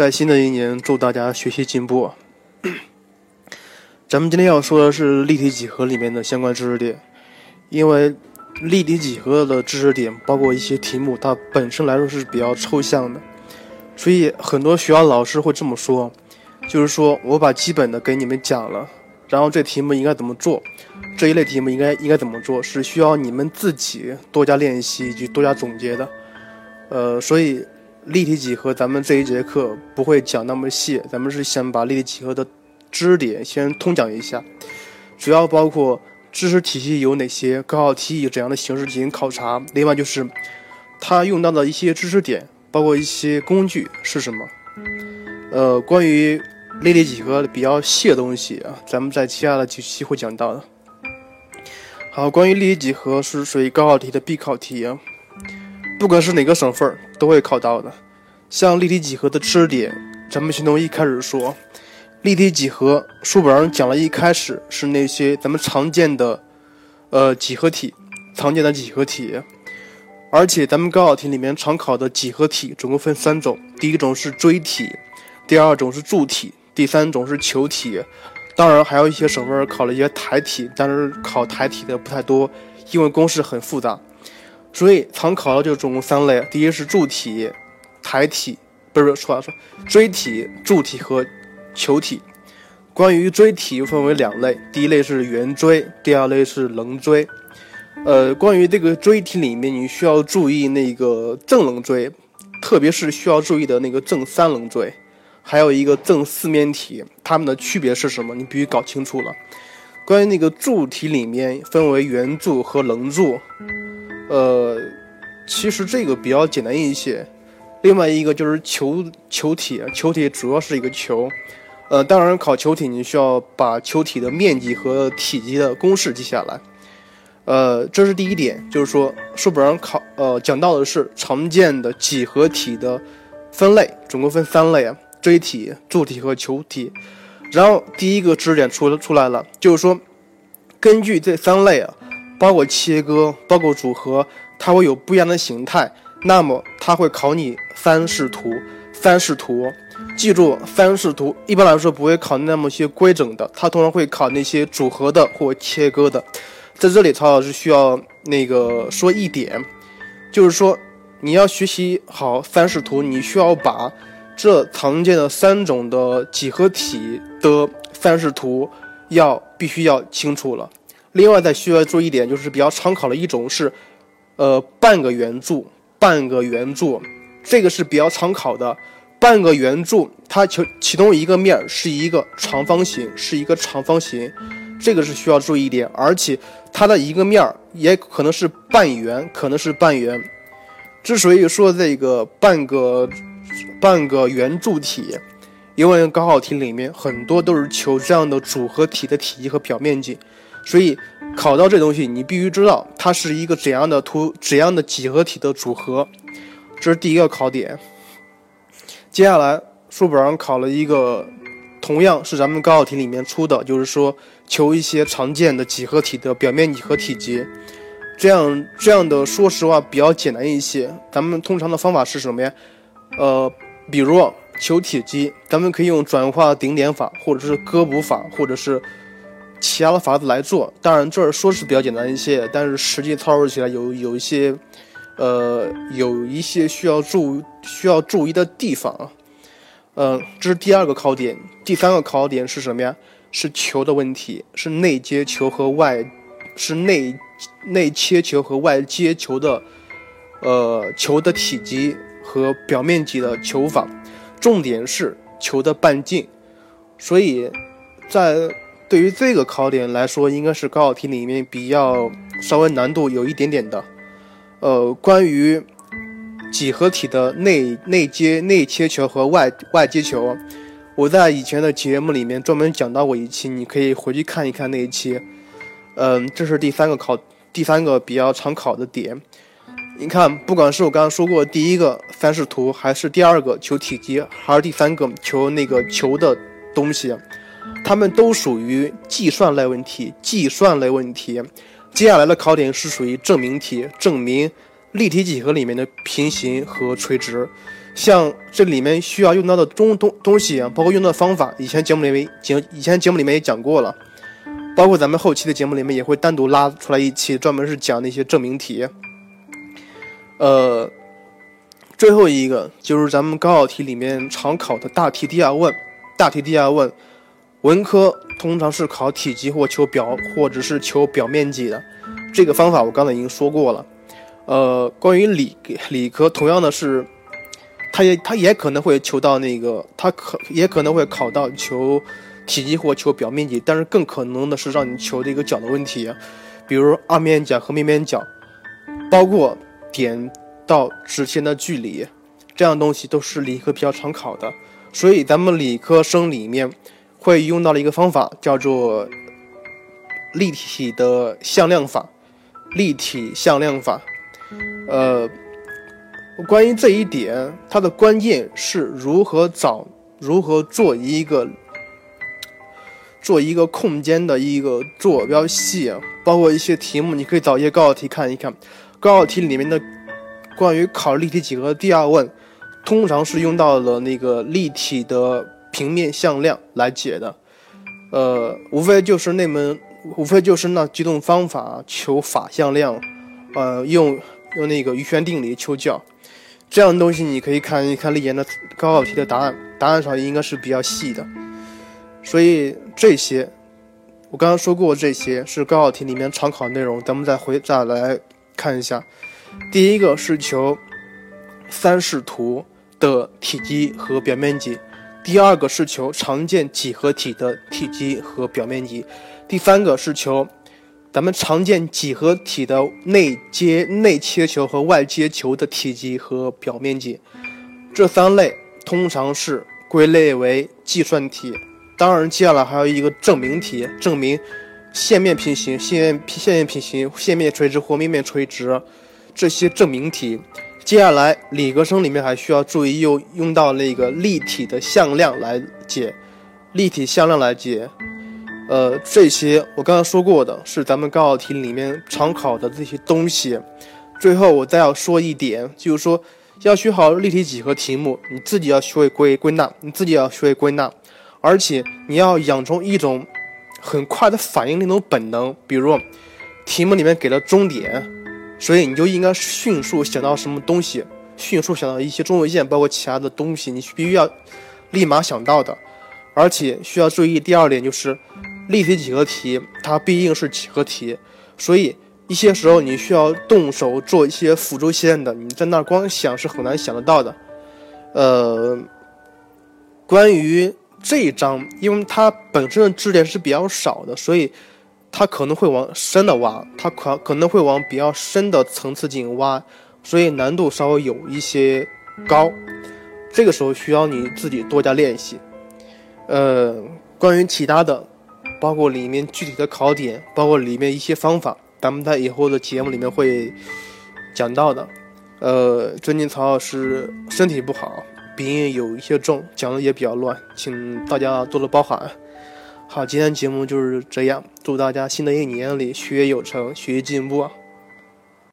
在新的一年，祝大家学习进步。咱们今天要说的是立体几何里面的相关知识点，因为立体几何的知识点包括一些题目，它本身来说是比较抽象的，所以很多学校老师会这么说，就是说我把基本的给你们讲了，然后这题目应该怎么做，这一类题目应该应该怎么做，是需要你们自己多加练习以及多加总结的。呃，所以立体几何咱们这一节课不会讲那么细，咱们是先把立体几何的知识点先通讲一下，主要包括知识体系有哪些，高考题以怎样的形式进行考察，另外就是它用到的一些知识点，包括一些工具是什么。呃，关于立体几何比较细的东西啊，咱们在接下来几期会讲到的。好，关于立体几何是属于高考题的必考题啊。不管是哪个省份都会考到的。像立体几何的知识点，咱们先从一开始说。立体几何书本上讲了一开始是那些咱们常见的，呃，几何体，常见的几何体。而且咱们高考题里面常考的几何体总共分三种，第一种是锥体，第二种是柱体，第三种是球体。当然还有一些省份考了一些台体，但是考台体的不太多，因为公式很复杂。所以常考的就总共三类，第一是柱体、台体，不是说说锥体、柱体和球体。关于锥体又分为两类，第一类是圆锥，第二类是棱锥。呃，关于这个锥体里面，你需要注意那个正棱锥，特别是需要注意的那个正三棱锥，还有一个正四面体，它们的区别是什么？你必须搞清楚了。关于那个柱体里面分为圆柱和棱柱。呃，其实这个比较简单一些。另外一个就是球球体，球体主要是一个球。呃，当然考球体，你需要把球体的面积和体积的公式记下来。呃，这是第一点，就是说书本上考呃讲到的是常见的几何体的分类，总共分三类啊：锥体、柱体和球体。然后第一个知识点出出来了，就是说根据这三类啊。包括切割，包括组合，它会有不一样的形态。那么它会考你三视图，三视图，记住三视图。一般来说不会考那么些规整的，它通常会考那些组合的或切割的。在这里，曹老师需要那个说一点，就是说你要学习好三视图，你需要把这常见的三种的几何体的三视图要必须要清楚了。另外，再需要注意一点，就是比较常考的一种是，呃，半个圆柱，半个圆柱，这个是比较常考的。半个圆柱，它其其中一个面是一个长方形，是一个长方形，这个是需要注意一点。而且它的一个面也可能是半圆，可能是半圆。之所以说这个半个半个圆柱体，因为高考题里面很多都是求这样的组合体的体积和表面积。所以考到这东西，你必须知道它是一个怎样的图，怎样的几何体的组合，这是第一个考点。接下来书本上考了一个，同样是咱们高考题里面出的，就是说求一些常见的几何体的表面积和体积。这样这样的，说实话比较简单一些。咱们通常的方法是什么呀？呃，比如求体积，咱们可以用转化顶点法，或者是割补法，或者是。其他的法子来做，当然这儿说是比较简单一些，但是实际操作起来有有一些，呃，有一些需要注需要注意的地方啊。嗯，这是第二个考点，第三个考点是什么呀？是球的问题，是内接球和外，是内内切球和外接球的，呃，球的体积和表面积的球法，重点是球的半径，所以在。对于这个考点来说，应该是高考题里面比较稍微难度有一点点的。呃，关于几何体的内内接内切球和外外接球，我在以前的节目里面专门讲到过一期，你可以回去看一看那一期。嗯，这是第三个考，第三个比较常考的点。你看，不管是我刚刚说过第一个三视图，还是第二个求体积，还是第三个求那个球的东西。它们都属于计算类问题，计算类问题。接下来的考点是属于证明题，证明立体几何里面的平行和垂直。像这里面需要用到的东东东西啊，包括用到的方法，以前节目里面节以前节目里面也讲过了，包括咱们后期的节目里面也会单独拉出来一期，专门是讲那些证明题。呃，最后一个就是咱们高考题里面常考的大题第二问，大题第二问，文科通常是考体积或求表或者是求表面积的，这个方法我刚才已经说过了。呃，关于理理科，同样的是，它也它也可能会求到那个，它可也可能会考到求体积或求表面积，但是更可能的是让你求的一个角的问题，比如二面角和面面角，包括点到直线的距离，这样东西都是理科比较常考的，所以咱们理科生里面会用到的一个方法叫做立体的向量法，立体向量法。呃，关于这一点，它的关键是如何找、如何做一个做一个空间的一个坐标系，包括一些题目，你可以找一些高考题看一看。高考题里面的关于考立体几何第二问，通常是用到了那个立体的平面向量来解的。呃，无非就是那门，无非就是那几种方法求法向量，呃，用。用那个余弦定理求角，这样的东西你可以看一看历年的高考题的答案，答案上应该是比较细的。所以这些，我刚刚说过这些是高考题里面常考内容，咱们再回再来看一下。第一个是求三视图的体积和表面积，第二个是求常见几何体的体积和表面积，第三个是求。咱们常见几何体的内接内切球和外接球的体积和表面积，这三类通常是归类为计算题。当然，接下来还有一个证明题，证明线面平行、线线面平行、线面垂直或面面垂直这些证明题。接下来，理科生里面还需要注意用用到那个立体的向量来解，立体向量来解。呃，这些我刚刚说过的是咱们高考题里面常考的这些东西。最后我再要说一点，就是说要学好立体几何题目，你自己要学会归归纳，你自己要学会归纳，而且你要养成一种很快的反应那种本能。比如题目里面给了终点，所以你就应该迅速想到什么东西，迅速想到一些中位线，包括其他的东西，你必须要立马想到的。而且需要注意第二点就是。立体几何题，它毕竟是几何题，所以一些时候你需要动手做一些辅助线的，你在那儿光想是很难想得到的。呃，关于这一章，因为它本身的知识点是比较少的，所以它可能会往深的挖，它可可能会往比较深的层次进行挖，所以难度稍微有一些高。这个时候需要你自己多加练习。呃，关于其他的。包括里面具体的考点，包括里面一些方法，咱们在以后的节目里面会讲到的。呃，最近曹老师身体不好，鼻音有一些重，讲的也比较乱，请大家多多包涵。好，今天节目就是这样，祝大家新的一年里学业有成，学习进步。